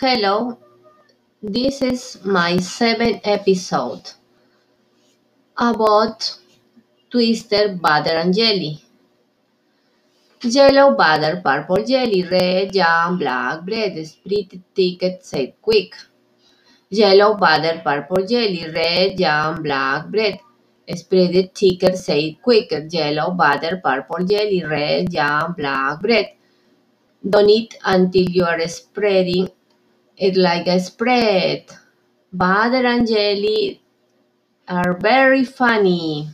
Hello, this is my seventh episode about Twister Butter and Jelly. Yellow butter, purple jelly, red jam, black bread, split ticket, said quick. Yellow butter, purple jelly, red jam, black bread. Spread it thicker, say it quicker. Yellow butter, purple jelly, red jam, black bread. Don't eat until you are spreading it like a spread. Butter and jelly are very funny.